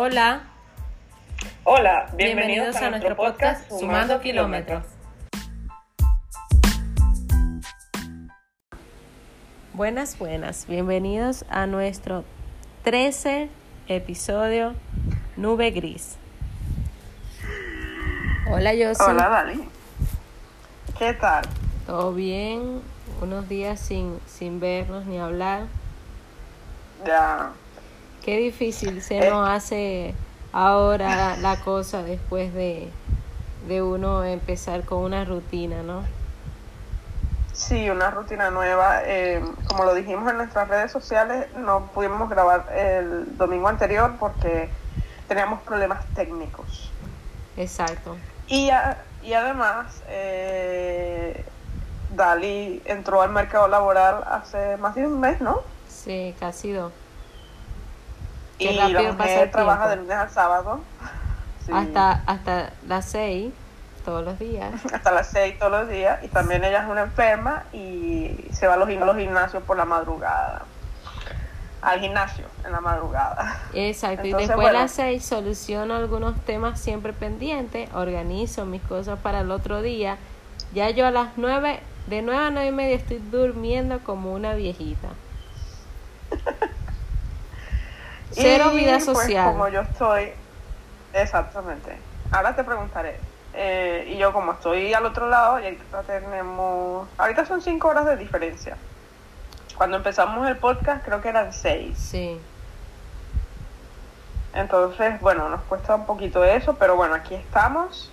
Hola. Hola, bienvenidos, a, nuestro podcast Sumando Kilómetros. Buenas, buenas. Bienvenidos a nuestro 13 episodio Nube Gris. Hola, Josie. Hola, Dali. ¿Qué tal? ¿Todo bien? Unos días sin, sin vernos ni hablar. Ya. Qué difícil se nos hace ahora la cosa después de, de uno empezar con una rutina, ¿no? Sí, una rutina nueva. Eh, como lo dijimos en nuestras redes sociales, no pudimos grabar el domingo anterior porque teníamos problemas técnicos. Exacto. Y, y además, eh, Dali entró al mercado laboral hace más de un mes, ¿no? Sí, casi dos. Y la mujer trabaja de lunes al sábado. Hasta, hasta las seis, todos los días. Hasta las seis todos los días. Y también ella es una enferma y se va a los, los gimnasios por la madrugada. Al gimnasio en la madrugada. Exacto. y después de las seis soluciono algunos temas siempre pendientes, organizo mis cosas para el otro día. Ya yo a las nueve, de nueve a nueve y media estoy durmiendo como una viejita. Cero vida pues, social. como yo estoy, exactamente. Ahora te preguntaré. Eh, y yo como estoy al otro lado, y ahorita tenemos, ahorita son cinco horas de diferencia. Cuando empezamos el podcast creo que eran seis. Sí. Entonces, bueno, nos cuesta un poquito eso, pero bueno, aquí estamos.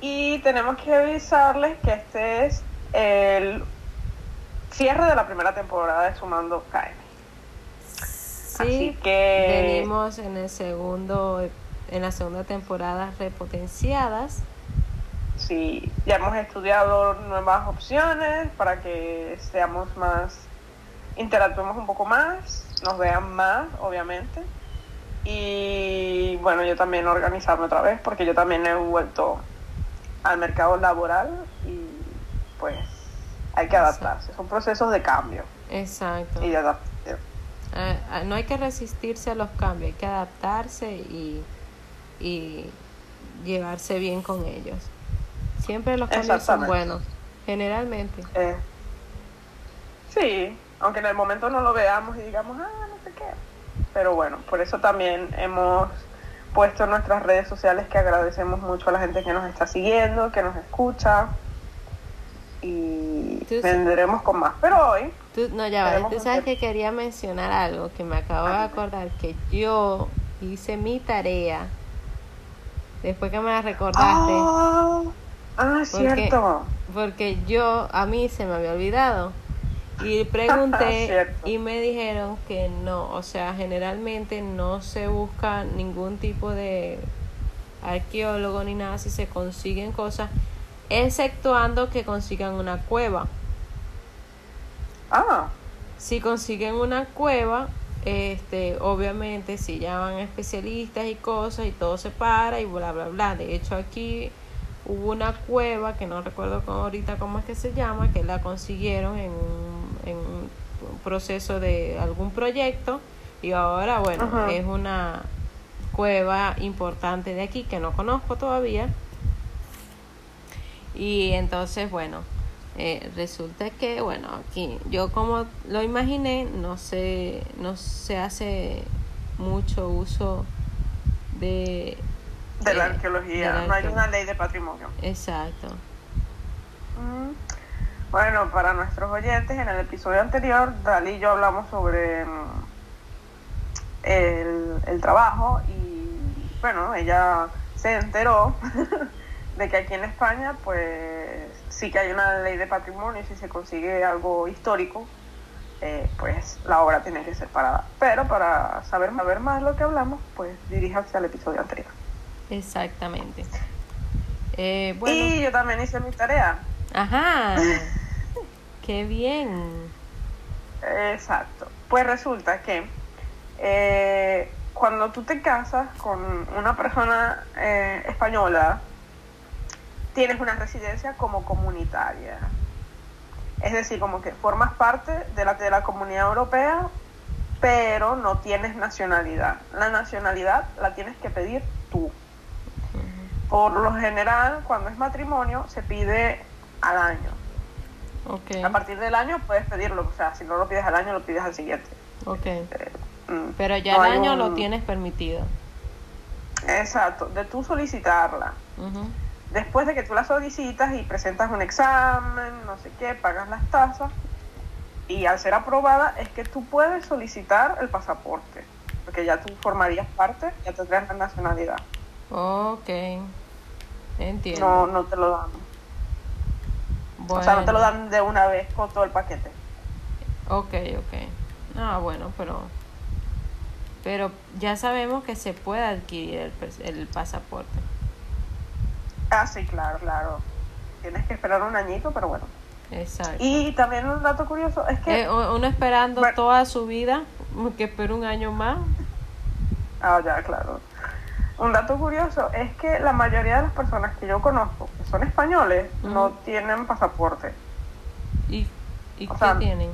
Y tenemos que avisarles que este es el cierre de la primera temporada de Sumando KM. Sí, que venimos en el segundo en la segunda temporada repotenciadas. Sí, ya hemos estudiado nuevas opciones para que seamos más interactuemos un poco más, nos vean más, obviamente. Y bueno, yo también organizarme otra vez porque yo también he vuelto al mercado laboral y pues hay que adaptarse, son procesos de cambio. Exacto. Y de eh, eh, no hay que resistirse a los cambios, hay que adaptarse y, y llevarse bien con ellos. Siempre los cambios son buenos, generalmente. Eh, sí, aunque en el momento no lo veamos y digamos, ah, no sé qué. Pero bueno, por eso también hemos puesto en nuestras redes sociales que agradecemos mucho a la gente que nos está siguiendo, que nos escucha y vendremos con más. Pero hoy no, ya va. Tú sabes que quería mencionar algo que me acabo de acordar, que yo hice mi tarea después que me la recordaste. ah, ah cierto. Porque yo, a mí se me había olvidado. Y pregunté y me dijeron que no, o sea, generalmente no se busca ningún tipo de arqueólogo ni nada si se consiguen cosas, exceptuando que consigan una cueva. Ah. Si consiguen una cueva, este, obviamente si llaman especialistas y cosas y todo se para y bla bla bla. De hecho aquí hubo una cueva que no recuerdo ahorita cómo es que se llama, que la consiguieron en, en un proceso de algún proyecto y ahora bueno, es una cueva importante de aquí que no conozco todavía. Y entonces, bueno, eh, resulta que, bueno, aquí yo como lo imaginé, no se, no se hace mucho uso de... De la arqueología, no hay una ley de patrimonio. Exacto. Mm. Bueno, para nuestros oyentes, en el episodio anterior, Dalí y yo hablamos sobre mm, el, el trabajo y, bueno, ella se enteró de que aquí en España, pues sí que hay una ley de patrimonio y si se consigue algo histórico, eh, pues la obra tiene que ser parada. Pero para saber, saber más lo que hablamos, pues diríjase al episodio anterior. Exactamente. Eh, y yo también hice mi tarea. Ajá. Qué bien. Exacto. Pues resulta que eh, cuando tú te casas con una persona española, tienes una residencia como comunitaria. Es decir, como que formas parte de la, de la comunidad europea, pero no tienes nacionalidad. La nacionalidad la tienes que pedir tú. Por lo general, cuando es matrimonio, se pide al año. Ok. A partir del año puedes pedirlo, o sea, si no lo pides al año, lo pides al siguiente. Ok. Eh, mm, Pero ya no el año un- lo tienes permitido. Exacto, de tú solicitarla. Después de que tú la solicitas y presentas un examen, no sé qué, pagas las tasas, y al ser aprobada es que tú puedes solicitar el pasaporte, porque ya tú formarías parte, ya tendrías la nacionalidad. Ok. Entiendo. No, no te lo dan. O sea, no te lo dan de una vez con todo el paquete. Ok, ok. Ah, bueno, pero. Pero ya sabemos que se puede adquirir el pasaporte. Ah, sí, claro, claro. Tienes que esperar un añito, pero bueno. Exacto. Y también un dato curioso es que... Eh, uno esperando Bueno. toda su vida, que espera un año más. Ah, ya, claro. Un dato curioso es que la mayoría de las personas que yo conozco, que son españoles, no tienen pasaporte. ¿Y, y qué sea, tienen?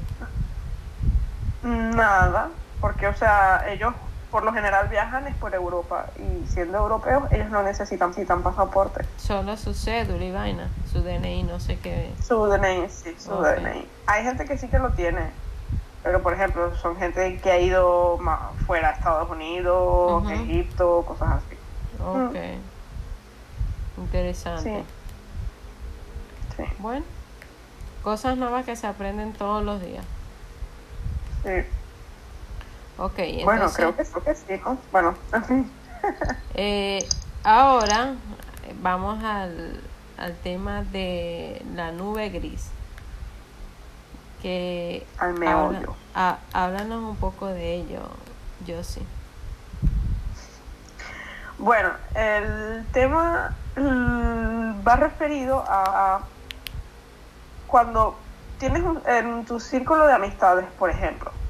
Nada, porque, o sea, ellos por lo general viajan es por Europa y siendo europeos ellos no necesitan, necesitan pasaporte. Solo su cédula y vaina, su DNI, no sé qué. Su DNI, sí, su Ok. DNI. Hay gente que sí que lo tiene, pero por ejemplo son gente que ha ido ma- fuera a Estados Unidos. Egipto, cosas así. Ok. Interesante. Sí, Bueno, cosas nuevas que se aprenden todos los días. sí. Ok, entonces, Bueno, creo que, creo que sí, ¿no? Bueno, en fin. eh, ahora eh, vamos al, al tema de la nube gris. Que Al habla- meollo. ah, háblanos un poco de ello, yo sí. Bueno, el tema mm, va referido a cuando tienes un- en tu círculo de amistades, por ejemplo,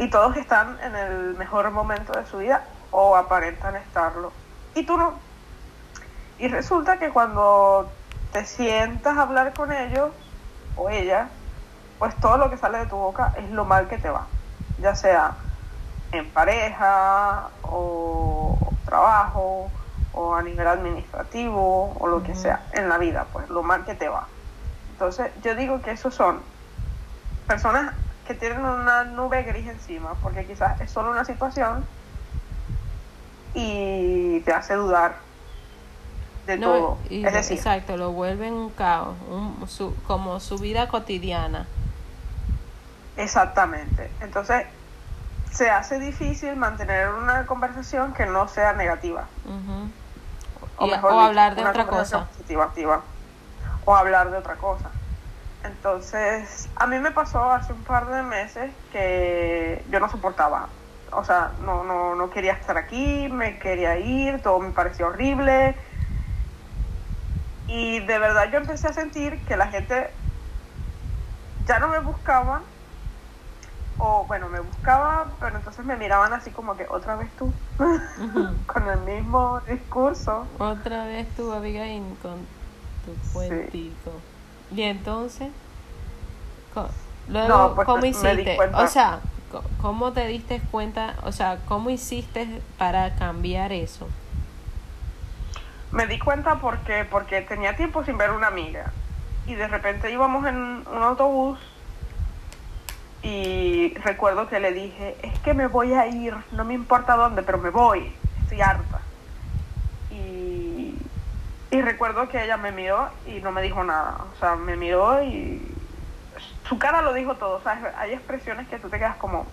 y todos están en el mejor momento de su vida o aparentan estarlo, y tú no. Y resulta que cuando te sientas a hablar con ellos o ella, pues todo lo que sale de tu boca es lo mal que te va, ya sea en pareja o trabajo o a nivel administrativo o lo que sea en la vida, pues lo mal que te va. Entonces yo digo que esos son personas que tienen una nube gris encima, porque quizás es solo una situación y te hace dudar de No, todo. y es decir, exacto, lo vuelven un caos, un- su- como su vida cotidiana. Exactamente. Entonces, se hace difícil mantener una conversación que no sea negativa. O, Y- mejor o dicho, hablar de otra cosa. positiva, activa. O hablar de otra cosa. Entonces, a mí me pasó hace un par de meses que yo no soportaba. O sea, no, no, no quería estar aquí, me quería ir, todo me parecía horrible. Y de verdad yo empecé a sentir que la gente ya no me buscaba, o bueno, me buscaba, pero entonces me miraban así como que otra vez tú, con el mismo discurso. Otra vez tú, Abigail, con tu Sí. Y entonces, luego, No, pues, ¿cómo hiciste? O sea, ¿cómo te diste cuenta? O sea, ¿cómo hiciste para cambiar eso? Me di cuenta porque, porque tenía tiempo sin ver una amiga. Y de repente íbamos en un autobús y recuerdo que le dije, es que me voy a ir, no me importa dónde, pero me voy, estoy harta. Y, recuerdo que ella me miró y no me dijo nada. O sea, me miró y su cara lo dijo todo. O sea, hay expresiones que tú te quedas como,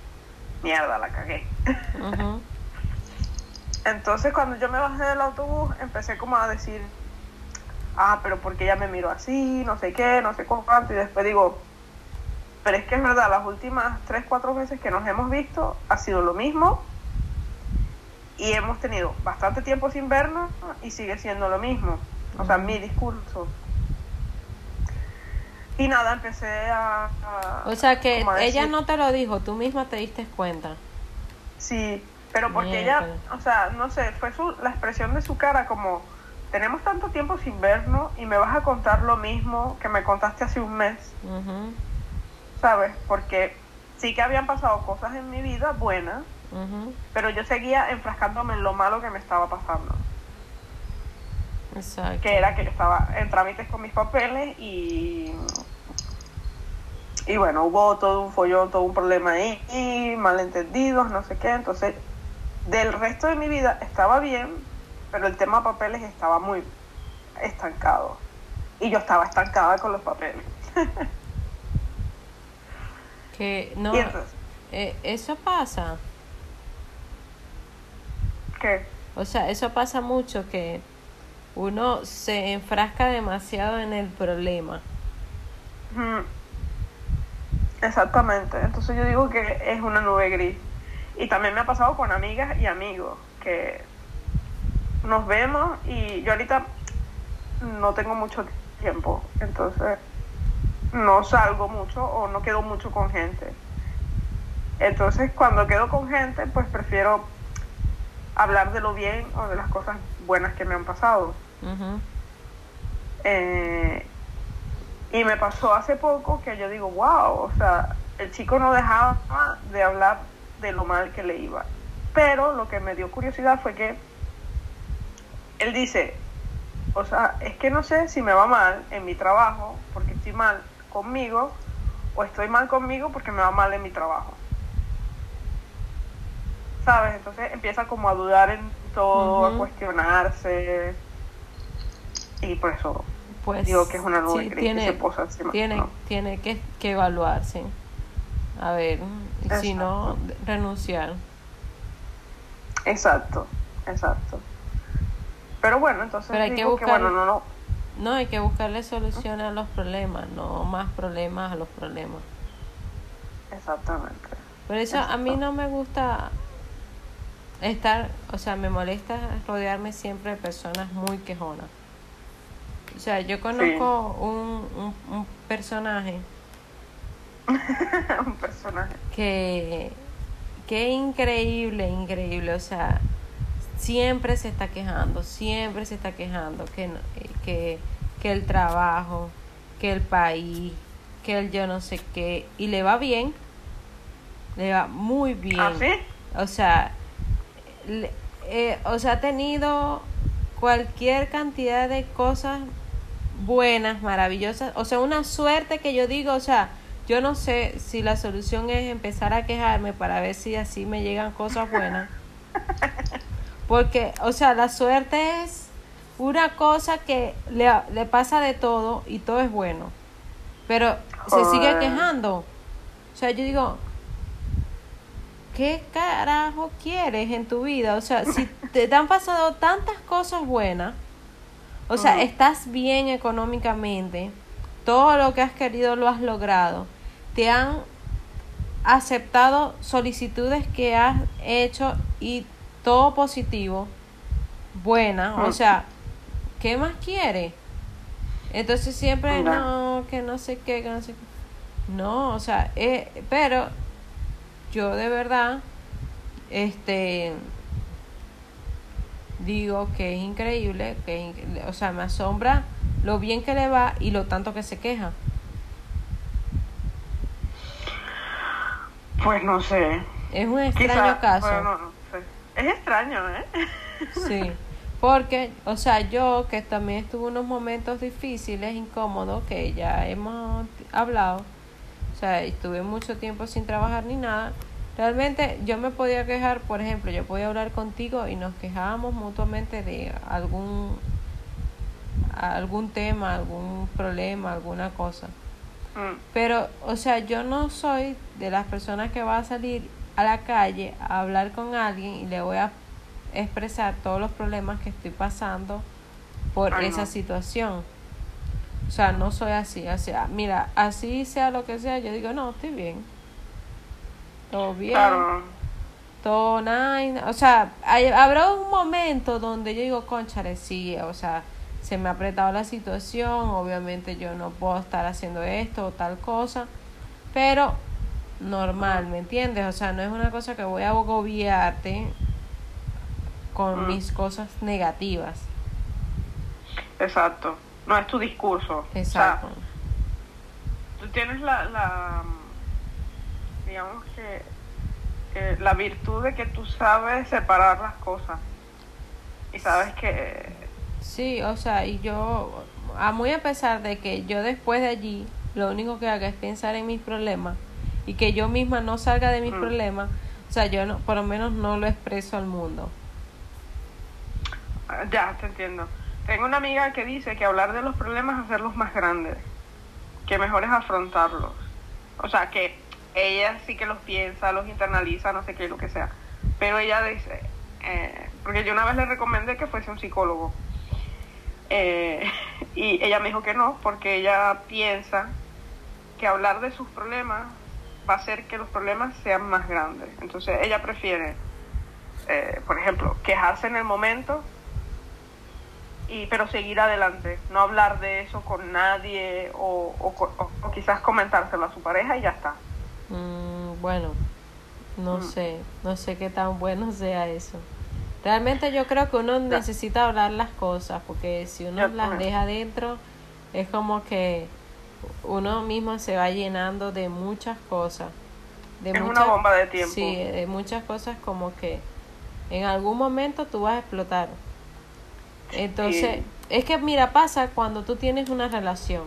mierda, la cagué. Entonces cuando yo me bajé del autobús empecé como a decir, ah, pero porque ella me miró así, no sé qué, no sé cuánto, y después digo, pero es que es verdad, las últimas tres, cuatro veces que nos hemos visto ha sido lo mismo y hemos tenido bastante tiempo sin vernos y sigue siendo lo mismo, o sea, mi discurso. Y nada, empecé a... a- O sea, que ella no te lo dijo, tú misma te diste cuenta. Sí, pero porque ella, o sea, no sé, fue su, la expresión de su cara como, tenemos tanto tiempo sin vernos y me vas a contar lo mismo que me contaste hace un mes. ¿sabes? Porque sí que habían pasado cosas en mi vida buenas, Pero yo seguía enfrascándome en lo malo que me estaba pasando. Exacto. que era que yo estaba en trámites con mis papeles y y bueno, hubo todo un follón, todo un problema ahí, y malentendidos, no sé qué, entonces del resto de mi vida estaba bien, pero el tema papeles estaba muy estancado y yo estaba estancada con los papeles. Que no, entonces, eh, eso pasa. ¿Qué? O sea, eso pasa mucho que uno se enfrasca demasiado en el problema. Exactamente. Entonces yo digo que es una nube gris. Y también me ha pasado con amigas y amigos que nos vemos y yo ahorita no tengo mucho tiempo, entonces no salgo mucho o no quedo mucho con gente. Entonces cuando quedo con gente, pues prefiero hablar de lo bien o de las cosas buenas que me han pasado. Eh, y me pasó hace poco que yo digo, wow, o sea, el chico no dejaba de hablar de lo mal que le iba. Pero lo que me dio curiosidad fue que él dice, o sea, es que no sé si me va mal en mi trabajo porque estoy mal conmigo o estoy mal conmigo porque me va mal en mi trabajo. ¿Sabes? Entonces empieza como a dudar en todo, a cuestionarse. Y por eso Pues digo que es una nube sí, gris tiene, que se posa encima. tiene, ¿no? tiene que, que evaluarse. A ver, si no, renunciar. Exacto, exacto. Pero bueno, entonces Pero hay que digo que, buscar- bueno, no, no. No, hay que buscarle solución a los problemas, no más problemas a los problemas. Exactamente. Por eso a mí no me gusta estar, o sea, me molesta rodearme siempre de personas muy quejonas. O sea, yo conozco un, un, un personaje Un personaje. que, que increíble, increíble, o sea, siempre se está quejando, siempre se está quejando que, no- que, que el trabajo, que el país, que el yo no sé qué, y le va bien, le va muy bien. ¿Ah, sí? O sea, eh, o sea, ha tenido cualquier cantidad de cosas buenas, maravillosas. O sea, una suerte que yo digo, o sea, yo no sé si la solución es empezar a quejarme para ver si así me llegan cosas buenas. Porque, o sea, la suerte es una cosa que le, le pasa de todo y todo es bueno. Pero se sigue quejando. O sea, yo digo, ¿qué carajo quieres en tu vida? O sea, si te, te han pasado tantas cosas buenas, o sea, estás bien económicamente, todo lo que has querido lo has logrado, te han aceptado solicitudes que has hecho y todo positivo, buena, o sea, ¿qué más quieres? Entonces siempre, Ya. no, que no sé qué, que no sé qué. No, o sea, eh, pero yo de verdad, este, digo que es increíble, que, es o sea, me asombra lo bien que le va y lo tanto que se queja. Pues no sé. Es un extraño Quizá, caso. bueno, no, no sé. Es extraño, ¿eh? Sí, porque, o sea, yo que también estuve unos momentos difíciles, incómodos, que ya hemos hablado, o sea, estuve mucho tiempo sin trabajar ni nada. Realmente yo me podía quejar, por ejemplo, yo podía hablar contigo y nos quejábamos mutuamente de algún algún tema, algún problema, alguna cosa. Mm, Pero, o sea, yo no soy de las personas que va a salir a la calle a hablar con alguien y le voy a expresar todos los problemas que estoy pasando por Ay, esa no. situación. O sea, no soy así. O sea, mira, así sea lo que sea, yo digo, no, estoy bien. Todo bien. Claro. Todo nice. O sea, hay- habrá un momento donde yo digo, conchale, sí, o sea, se me ha apretado la situación, obviamente yo no puedo estar haciendo esto o tal cosa, pero normal, ¿me entiendes? O sea, no es una cosa que voy a agobiarte con Mm. mis cosas negativas. Exacto. No es tu discurso. Exacto. O sea, tú tienes la, la, digamos que eh, la virtud de que tú sabes separar las cosas y sabes que... Sí, o sea, y yo, a muy a pesar de que yo después de allí, lo único que haga es pensar en mis problemas y que yo misma no salga de mis Mm. problemas, o sea, yo no, por lo menos no lo expreso al mundo. Ah, Ya, te entiendo. Tengo una amiga que dice que hablar de los problemas es hacerlos más grandes, que mejor es afrontarlos. O sea, que ella sí que los piensa, los internaliza, no sé qué, lo que sea. Pero ella dice, eh, porque yo una vez le recomendé que fuese un psicólogo. Eh, y ella me dijo que no, porque ella piensa que hablar de sus problemas va a hacer que los problemas sean más grandes. Entonces ella prefiere, eh, por ejemplo, quejarse en el momento y pero seguir adelante, no hablar de eso con nadie o, o, co- o- o quizás comentárselo a su pareja y ya está. Mm, bueno, no Mm. sé, no sé qué tan bueno sea eso. Realmente yo creo que uno Ya. necesita hablar las cosas, porque si uno Ya, las bueno. deja adentro, es como que uno mismo se va llenando de muchas cosas. De Es una muchas- bomba de tiempo. Sí, de muchas cosas como que en algún momento tú vas a explotar. Entonces, Sí. es que mira, pasa cuando tú tienes una relación.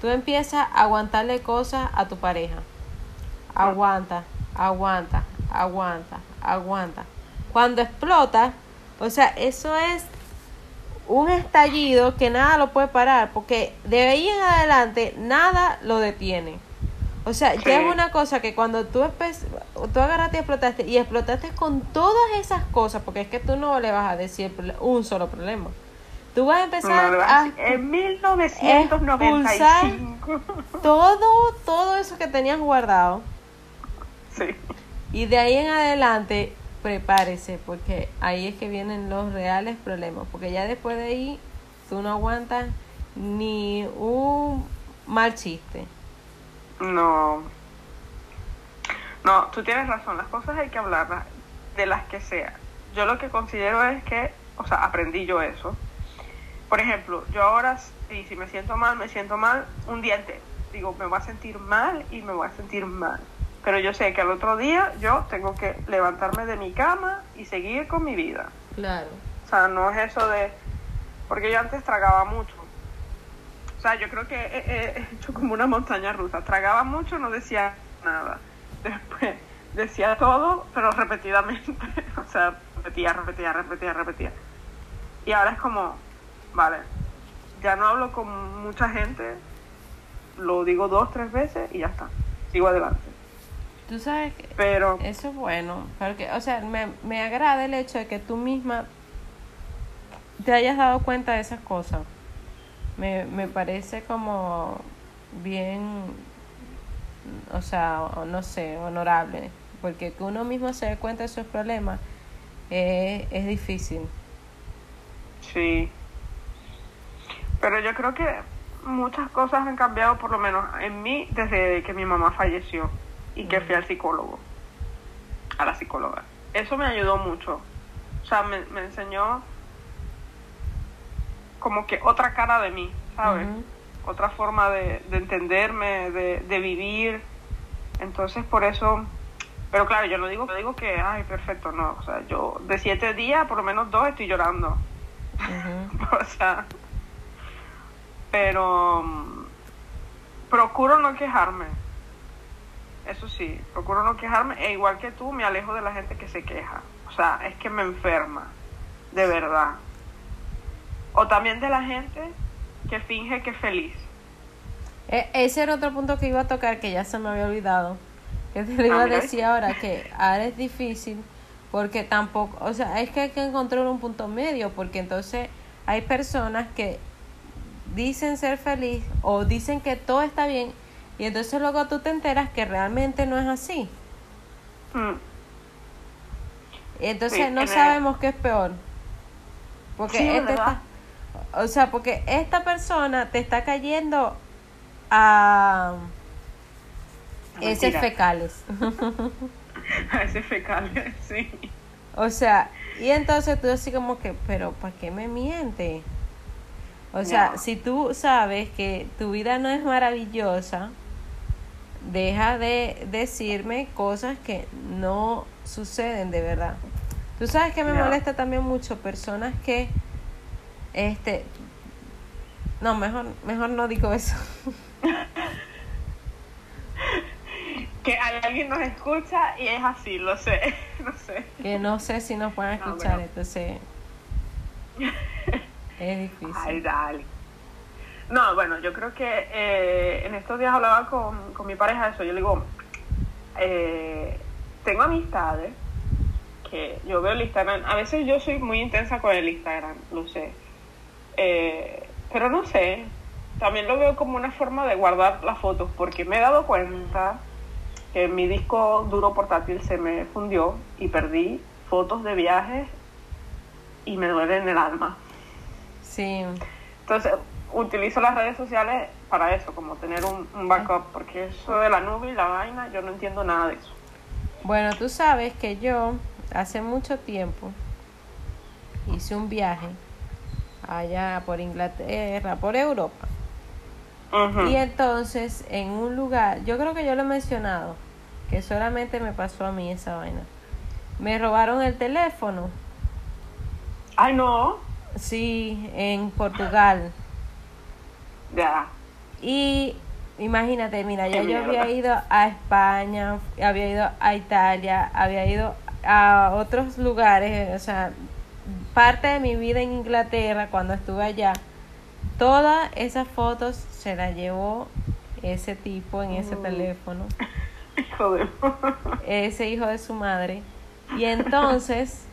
Tú empiezas a aguantarle cosas a tu pareja. Aguanta, aguanta, aguanta, aguanta. Cuando explota, o sea, eso es un estallido que nada lo puede parar, porque de ahí en adelante nada lo detiene. O sea, Sí. ya es una cosa que cuando tú, tú agarraste y explotaste, y explotaste con todas esas cosas, porque es que tú no le vas a decir un solo problema. Tú vas a empezar No, a en 1995. todo, todo eso que tenías guardado. sí. Y de ahí en adelante, prepárese, porque ahí es que vienen los reales problemas. Porque ya después de ahí, tú no aguantas ni un mal chiste. No. No, tú tienes razón, las cosas hay que hablarlas de las que sea. Yo lo que considero es que, o sea, aprendí yo eso. Por ejemplo, yo ahora, sí, si me siento mal, me siento mal un día entero. Digo, me voy a sentir mal y me voy a sentir mal. Pero yo sé que al otro día yo tengo que levantarme de mi cama y seguir con mi vida. Claro. O sea, no es eso de... Porque yo antes tragaba mucho. O sea, yo creo que he, he hecho como una montaña rusa. Tragaba mucho, no decía nada. Después decía todo, pero repetidamente. O sea, repetía, repetía, repetía, repetía. Y ahora es como, vale, ya no hablo con mucha gente, lo digo dos, tres veces y ya está. Sigo adelante. Tú sabes que Pero... eso es bueno, porque, o sea, me, me agrada el hecho de que tú misma te hayas dado cuenta de esas cosas. Me, me parece como bien, o sea, no sé, honorable, porque que uno mismo se dé cuenta de sus problemas eh, es difícil. Sí. Pero yo creo que muchas cosas han cambiado, por lo menos en mí, desde que mi mamá falleció y que fui al psicólogo, a la psicóloga. Eso me ayudó mucho. O sea, me, me enseñó como que otra cara de mí, ¿sabes? Otra forma de, de entenderme, de, de vivir. Entonces, por eso... Pero claro, yo no digo, no digo que, ay, perfecto, no. O sea, yo de siete días, por lo menos dos, estoy llorando. O sea, pero procuro no quejarme. Eso sí, procuro no quejarme e igual que tú me alejo de la gente que se queja. O sea, es que me enferma, de verdad. O también de la gente que finge que es feliz. E- ese era otro punto que iba a tocar que ya se me había olvidado. Que te lo iba a decir ahora que ahora es difícil porque tampoco, o sea, es que hay que encontrar un punto medio porque entonces hay personas que dicen ser feliz o dicen que todo está bien y entonces luego tú te enteras que realmente no es así. Mm, Y entonces Sí, no en el- sabemos qué es peor. Porque Sí, este está- o sea, porque esta persona te está cayendo a heces fecales. A ese fecal, sí. o sea, y entonces tú así como que, pero ¿para qué me miente? O sea, No. si tú sabes que tu vida no es maravillosa, deja de decirme cosas que no suceden de verdad. Tú sabes que me molesta también mucho personas que, este, no, mejor, mejor no digo eso. Que alguien nos escucha y es así, lo sé, no sé. que no sé si nos pueden No, escuchar, entonces es difícil. Ay, dale. No, bueno, yo creo que eh, en estos días hablaba con, con mi pareja de eso. Yo le digo, eh, tengo amistades que yo veo el Instagram. A veces yo soy muy intensa con el Instagram, lo sé. Eh, pero no sé, también lo veo como una forma de guardar las fotos, porque me he dado cuenta que mi disco duro portátil se me fundió y perdí fotos de viajes y me duele en el alma. Sí, Entonces, utilizo las redes sociales para eso, como tener un, un backup, porque eso de la nube y la vaina, yo no entiendo nada de eso. bueno, tú sabes que yo hace mucho tiempo hice un viaje allá por Inglaterra, por Europa. Y entonces en un lugar, yo creo que yo lo he mencionado, que solamente me pasó a mí esa vaina. Me robaron el teléfono, Ay, no, sí, en Portugal. ya. Y imagínate, mira, ya yo había ido a España, había ido a Italia, había ido a otros lugares, o sea, parte de mi vida en Inglaterra cuando estuve allá. Todas esas fotos se las llevó ese tipo en ese Mm. teléfono, Hijo de... ese hijo de su madre. Y entonces,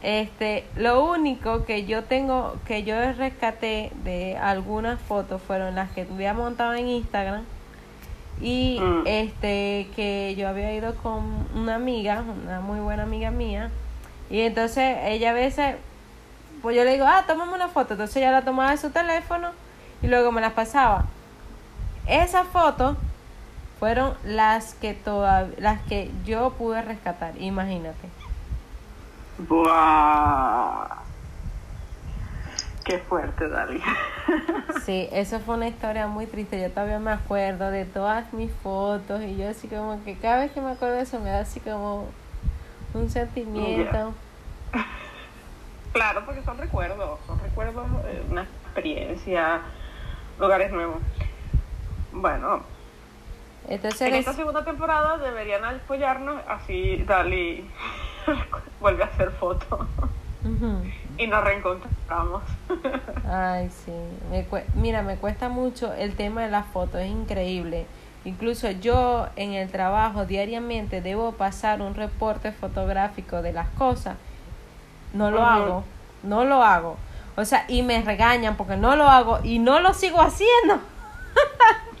este, lo único que yo tengo, que yo rescaté de algunas fotos fueron las que había montado en Instagram y Mm. este que yo había ido con una amiga, una muy buena amiga mía, y entonces ella a veces, pues yo le digo, ah, tómame una foto, entonces ella la tomaba de su teléfono y luego me las pasaba. Esas fotos fueron las que toda, las que yo pude rescatar, imagínate. Buah. Qué fuerte, Dali. Sí, eso fue una historia muy triste. Yo todavía me acuerdo de todas mis fotos y yo así como que cada vez que me acuerdo de eso me da así como un sentimiento. Claro, porque son recuerdos, son recuerdos de una experiencia, lugares nuevos. Bueno, Entonces, en esta segunda temporada deberían apoyarnos, así Dali vuelve a hacer fotos y nos reencontramos. Ay, sí. Me cue- Mira, me cuesta mucho el tema de las fotos, es increíble. Incluso yo en el trabajo diariamente debo pasar un reporte fotográfico de las cosas. No lo hago, no lo hago. O sea, y me regañan porque no lo hago y no lo sigo haciendo.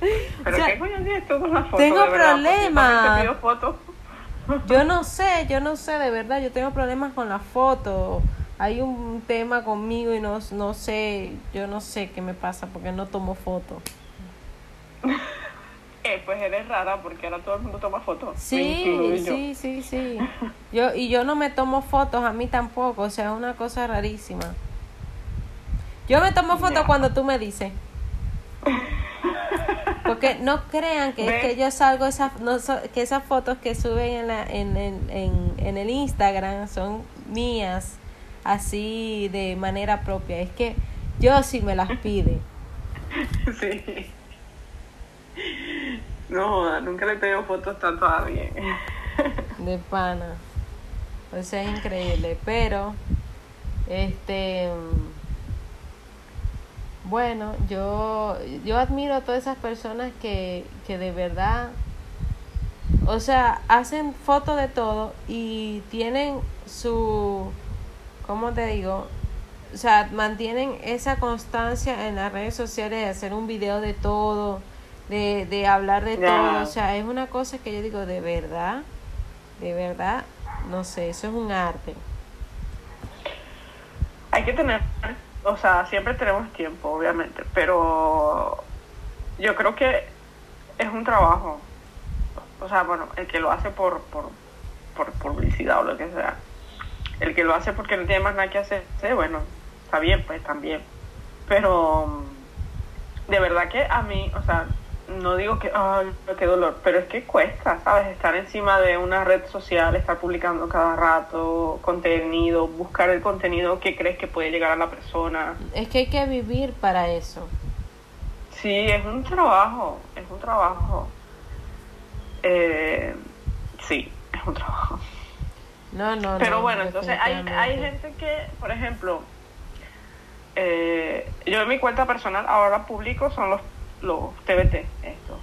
Pero O sea, qué coño tienes tú con las fotos. tengo problemas. Yo no sé, yo no sé, de verdad, yo tengo problemas con las fotos. Hay un tema conmigo y no, no sé, yo no sé qué me pasa porque no tomo fotos. Eh, pues eres rara porque ahora todo el mundo toma fotos. Sí, sí, sí, sí. Yo, y yo no me tomo fotos, a mí tampoco, o sea, es una cosa rarísima. Yo me tomo fotos cuando tú me dices. Porque no crean que es ¿Ves? que yo salgo esas, no, que esas fotos que suben en, la, en, en, en, en el Instagram son mías, así de manera propia. Es que yo sí me las pide. Sí. No, joda, nunca le pedido fotos tanto a alguien. de pana. O sea, es increíble. Pero, este. Bueno, yo, yo admiro a todas esas personas que, que de verdad. O sea, hacen fotos de todo y tienen su. ¿Cómo te digo? O sea, mantienen esa constancia en las redes sociales de hacer un video de todo, de, de hablar de todo. O sea, es una cosa que yo digo, de verdad, de verdad, no sé, eso es un arte. Hay que tener, o sea, siempre tenemos tiempo, obviamente, pero yo creo que es un trabajo. O sea, bueno, el que lo hace por, por, por publicidad o lo que sea. El que lo hace porque no tiene más nada que hacer, sí, bueno, está bien, pues también. Pero de verdad que a mí, o sea, no digo que, ay, qué dolor, pero es que cuesta, ¿sabes? Estar encima de una red social, estar publicando cada rato contenido, buscar el contenido que crees que puede llegar a la persona. Es que hay que vivir para eso. Sí, es un trabajo, es un trabajo. Eh, sí, es un trabajo. No, no, Pero no, bueno, entonces hay, hay gente que, por ejemplo, eh, yo en mi cuenta personal ahora publico son los, los TBT, esto.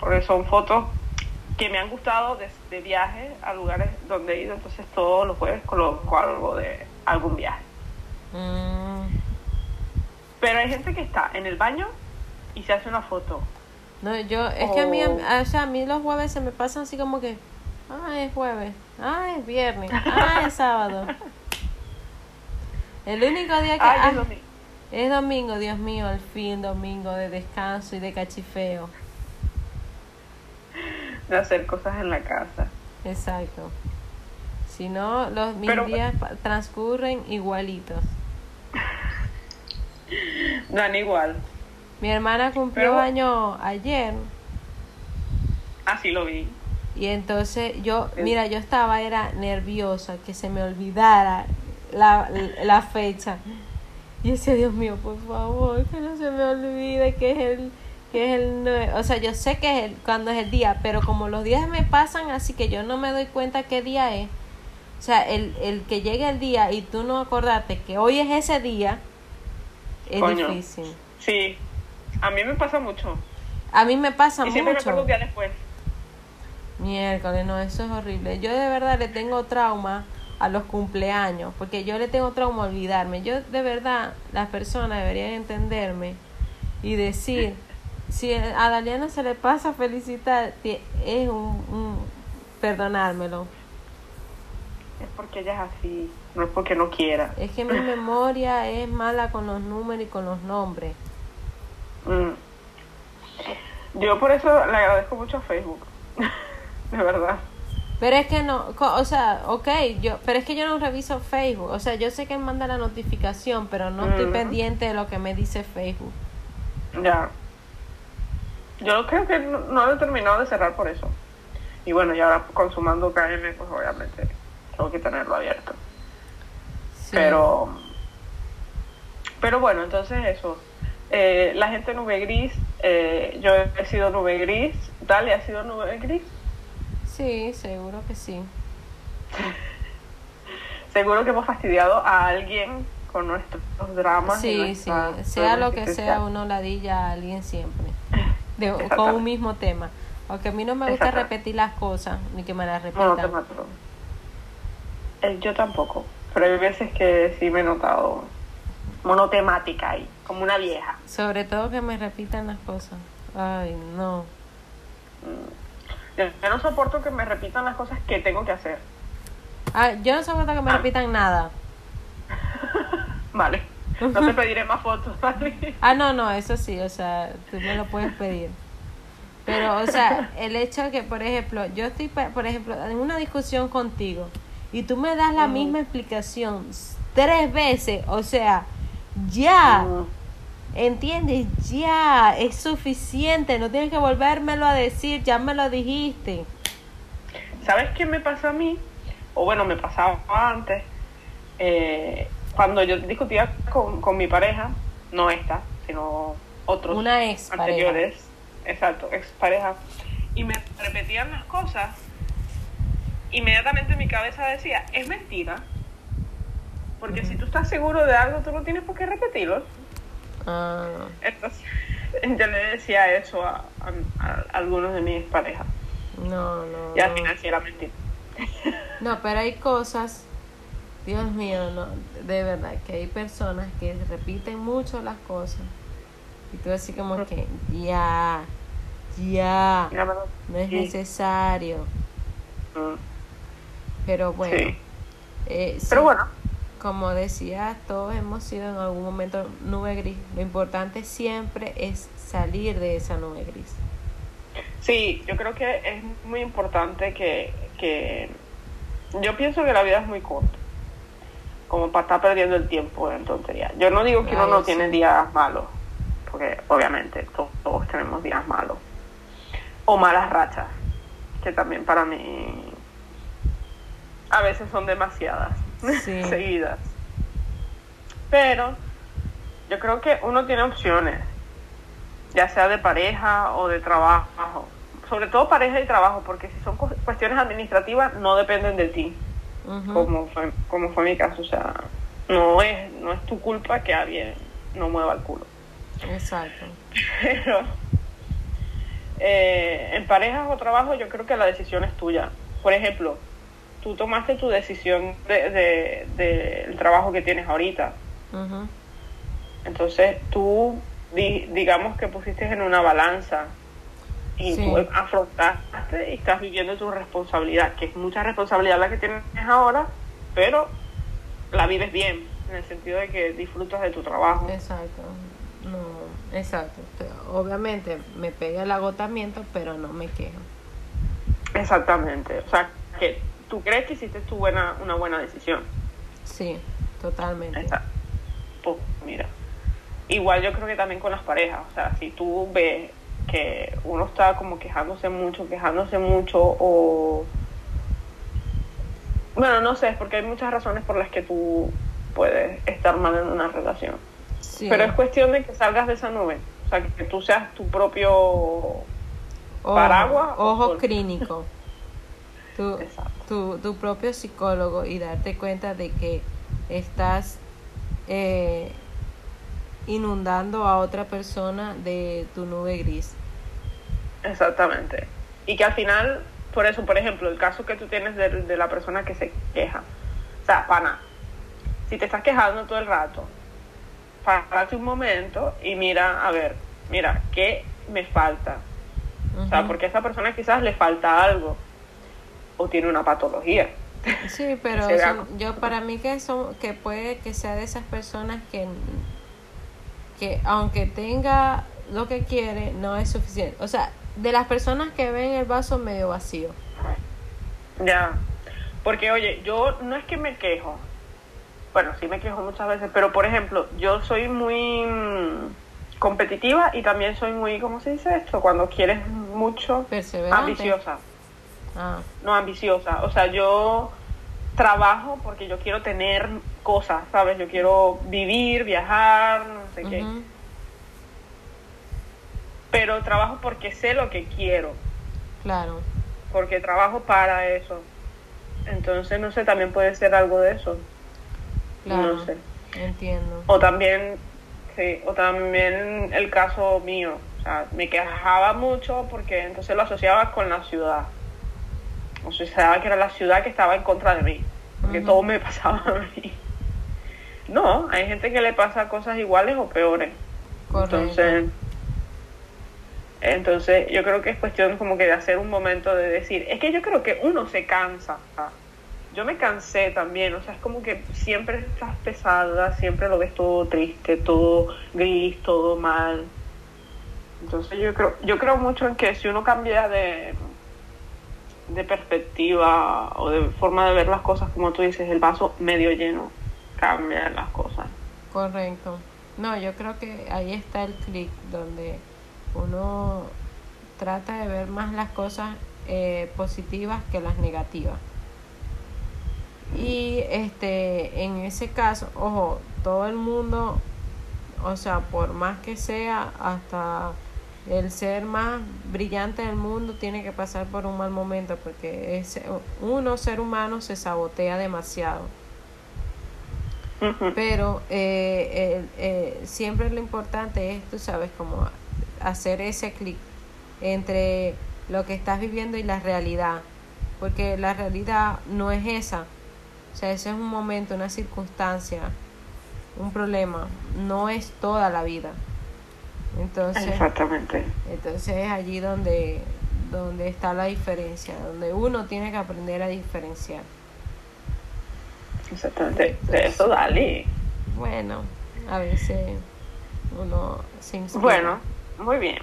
Porque son fotos que me han gustado de, de viajes a lugares donde he ido, entonces todos los jueves coloco algo de algún viaje. Mm, Pero hay gente que está en el baño y se hace una foto. no, yo, es que a mí, o sea, a mí los jueves se me pasan así como que, ah, es jueves, ah, es viernes, ah, es sábado. El único día que... Ay, ah, es domingo. Dios mío, al fin domingo de descanso y de cachifeo. de hacer cosas en la casa. Exacto. Si no, los, mis Pero- días transcurren igualitos. Dan igual. Mi hermana cumplió Pero- año ayer Así lo vi. y entonces yo, Es- mira, yo estaba, era nerviosa que se me olvidara la, la fecha. Y decía, Dios mío, por favor, que no se me olvide que es el, que es el nue- O sea, yo sé que es el, cuando es el día, pero como los días me pasan así que yo no me doy cuenta qué día es. O sea, el, el que llegue el día y tú no acordarte que hoy es ese día, es Coño. difícil. Sí. A mí me pasa mucho. A mí me pasa Y siempre me mucho. acuerdo un día después. Miércoles, no, eso es horrible. Yo de verdad le tengo trauma a los cumpleaños, porque yo le tengo trauma a olvidarme. Yo de verdad, las personas deberían entenderme y decir, si a Daliana se le pasa felicitar, es un, un perdonármelo. Es porque ella es así. No es porque no quiera. Es que mi memoria es mala con los números y con los nombres. Mm. Yo por eso le agradezco mucho a Facebook. de verdad. Pero es que no, o sea, ok, yo, pero es que yo no reviso Facebook. O sea, yo sé que manda la notificación, pero no estoy pendiente de lo que me dice Facebook. Ya. Yo creo que no, no lo he terminado de cerrar por eso. Y bueno, y ahora consumando KM, pues obviamente tengo que tenerlo abierto. Sí. Pero, pero bueno, entonces eso. Eh, la gente nube gris, eh, yo he sido nube gris, Dale ha sido nube gris. Sí, seguro que sí. Seguro que hemos fastidiado a alguien con nuestros dramas. Sí, sí, sea lo que sea, uno ladilla a alguien siempre. De, con un mismo tema. Aunque a mí no me gusta repetir las cosas, ni que me las No, no repitan. mato. Eh, yo tampoco, pero hay veces que sí me he notado monotemática ahí, como una vieja. Sobre todo que me repitan las cosas. Ay, no. Yo, yo no soporto que me repitan las cosas que tengo que hacer. Ah, yo no soporto que me Ah. repitan nada. Vale, no te pediré más fotos, ¿vale? Ah, no, no, eso sí, o sea, tú me lo puedes pedir. Pero, o sea, el hecho de que, por ejemplo, yo estoy, por ejemplo, en una discusión contigo y tú me das la misma explicación tres veces, o sea, ya, ¿entiendes? Ya, es suficiente, no tienes que volvérmelo a decir, ya me lo dijiste. ¿Sabes qué me pasa a mí? O bueno, me pasaba antes. eh, cuando yo discutía con, con mi pareja, no esta, sino otros Una ex pareja. anteriores, exacto, ex pareja, y me repetían las cosas, inmediatamente mi cabeza decía, es mentira. Porque si tú estás seguro de algo, tú no tienes por qué repetirlo. Ah, Entonces, yo le decía eso a, a- a algunos de mis parejas. no, no. Y al no. final sí era mentira. No, pero hay cosas, Dios mío, no, de verdad, que hay personas que repiten mucho las cosas. Y tú así como que, ya, ya, no es necesario. Mm, Pero bueno, Sí. eh, sí, Pero bueno, como decía, todos hemos sido en algún momento nube gris. Lo importante siempre es salir de esa nube gris. sí, yo creo que es muy importante que, que... Yo pienso que la vida es muy corta. Como para estar perdiendo el tiempo en tonterías. Yo no digo que uno no sí. tiene días malos. porque obviamente todos tenemos días malos. O malas rachas, que también para mí a veces son demasiadas, seguidas. Pero yo creo que uno tiene opciones, ya sea de pareja o de trabajo. Sobre todo pareja y trabajo, porque si son cuestiones administrativas no dependen de ti, como, fue, como fue mi caso. O sea, no es, no es tu culpa que alguien no mueva el culo. Exacto. Pero eh, en parejas o trabajo yo creo que la decisión es tuya. Por ejemplo, tú tomaste tu decisión del de, trabajo que tienes ahorita. Entonces tú, digamos que pusiste en una balanza y tú afrontaste y estás viviendo tu responsabilidad, que es mucha responsabilidad la que tienes ahora, pero la vives bien, en el sentido de que disfrutas de tu trabajo. Exacto. No, exacto. Obviamente me pega el agotamiento, pero no me quejo. Exactamente. O sea, que tú crees que hiciste tu buena, una buena decisión. Sí, totalmente. Pues mira, igual yo creo que también con las parejas, o sea, si tú ves que uno está como quejándose mucho, quejándose mucho o... Bueno, no sé, es porque hay muchas razones por las que tú puedes estar mal en una relación. Pero es cuestión de que salgas de esa nube, o sea, que tú seas tu propio paraguas. Ojo clínico. tu, tu, tu, propio psicólogo y darte cuenta de que estás eh, inundando a otra persona de tu nube gris. Exactamente. Y que al final, por eso, por ejemplo, el caso que tú tienes de, de la persona que se queja. O sea, pana, si te estás quejando todo el rato, párate un momento y mira, a ver, mira, ¿qué me falta? O sea, porque a esa persona quizás le falta algo o tiene una patología. Sí, pero yo para mí que son que puede que sea de esas personas que que aunque tenga lo que quiere no es suficiente. O sea, de las personas que ven el vaso medio vacío. Ya. Porque oye, yo no es que me quejo. Bueno, sí me quejo muchas veces, pero por ejemplo, yo soy muy mm, competitiva y también soy muy, ¿cómo se dice esto? Cuando quieres mucho, ambiciosa. Ah. No ambiciosa. O sea, yo trabajo porque yo quiero tener cosas, ¿sabes? Yo quiero vivir, viajar, no sé qué. Pero trabajo porque sé lo que quiero. Claro. Porque trabajo para eso. Entonces, no sé, también puede ser algo de eso. Claro. No sé. Entiendo. O también, sí, o también el caso mío. O sea, me quejaba mucho porque entonces lo asociaba con la ciudad o sea, que era la ciudad que estaba en contra de mí, porque todo me pasaba a mí. No, hay gente que le pasa cosas iguales o peores. Entonces, entonces yo creo que es cuestión como que de hacer un momento de decir, es que yo creo que uno se cansa. Yo me cansé también, o sea, es como que siempre estás pesada, siempre lo ves todo triste, todo gris, todo mal. Entonces yo creo, yo creo mucho en que si uno cambia de, de perspectiva o de forma de ver las cosas, como tú dices, el vaso medio lleno cambia las cosas. Correcto. No, yo creo que ahí está el clic donde uno trata de ver más las cosas eh, positivas que las negativas. Y este, en ese caso, ojo, todo el mundo, o sea, por más que sea, hasta el ser más brillante del mundo tiene que pasar por un mal momento porque es, uno ser humano se sabotea demasiado. Pero eh, eh, siempre lo importante es tú sabes como hacer ese clic entre lo que estás viviendo y la realidad porque la realidad no es esa. O sea ese es un momento una circunstancia un problema no es toda la vida entonces, Exactamente. Entonces es allí donde, donde está la diferencia, donde uno tiene que aprender a diferenciar. Exactamente, de eso dale. Bueno, a veces uno se inspira. Bueno, muy bien.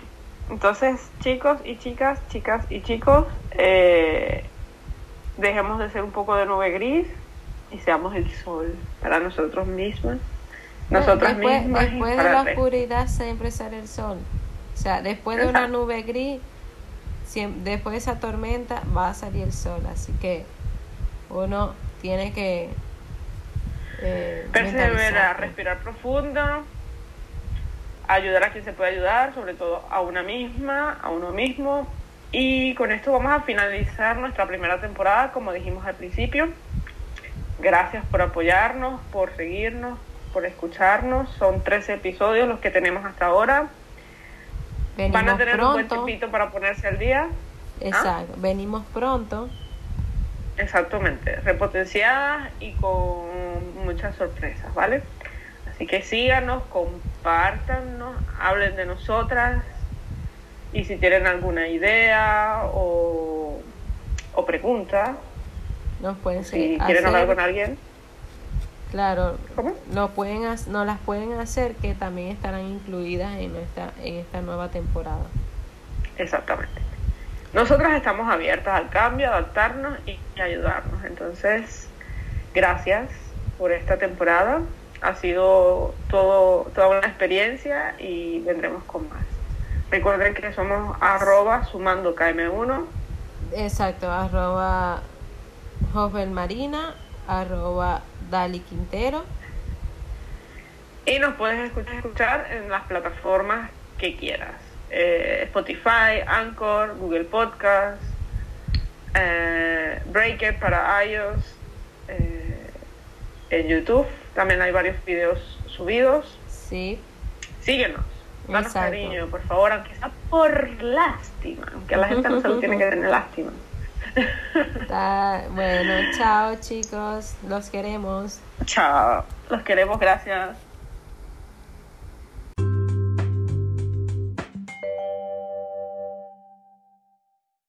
Entonces, chicos y chicas, chicas y chicos, eh, dejemos de ser un poco de nube gris y seamos el sol para nosotros mismos nosotras después, mismas. después de la oscuridad siempre sale el sol. O sea, después de una Exacto. nube gris, siem- después de esa tormenta va a salir el sol. Así que uno tiene que eh, Perseverar, respirar profundo, ayudar a quien se puede ayudar, sobre todo a una misma, a uno mismo. Y con esto vamos a finalizar nuestra primera temporada, como dijimos al principio. Gracias por apoyarnos, por seguirnos, por escucharnos. Son 13 episodios los que tenemos hasta ahora. Venimos Van a tener un buen pronto. tiempito para ponerse al día. Exacto, venimos pronto. Exactamente, repotenciadas y con muchas sorpresas, ¿vale? Así que síganos, compártanos, hablen de nosotras y si tienen alguna idea o, o pregunta, Nos pueden si hacer- quieren hablar con alguien, Claro, ¿cómo? lo pueden, no las pueden hacer que también estarán incluidas en esta, en esta nueva temporada. Exactamente. Nosotras estamos abiertas al cambio, adaptarnos y ayudarnos. Entonces, gracias por esta temporada. Ha sido todo, toda una experiencia y vendremos con más. Recuerden que somos arroba sumando KM1. Exacto, arroba Jovel Marina, arroba Dali Quintero. Y nos puedes escuchar, en las plataformas que quieras. Eh, Spotify, Anchor, Google Podcast, eh, Breaker para iOS, eh, en YouTube. También hay varios videos subidos. Sí, Síguenos. Danos Exacto. cariño, por favor, aunque sea por lástima. Aunque a la gente no se lo tiene que tener lástima. Está- bueno, chao chicos, los queremos. Chao. Los queremos, gracias.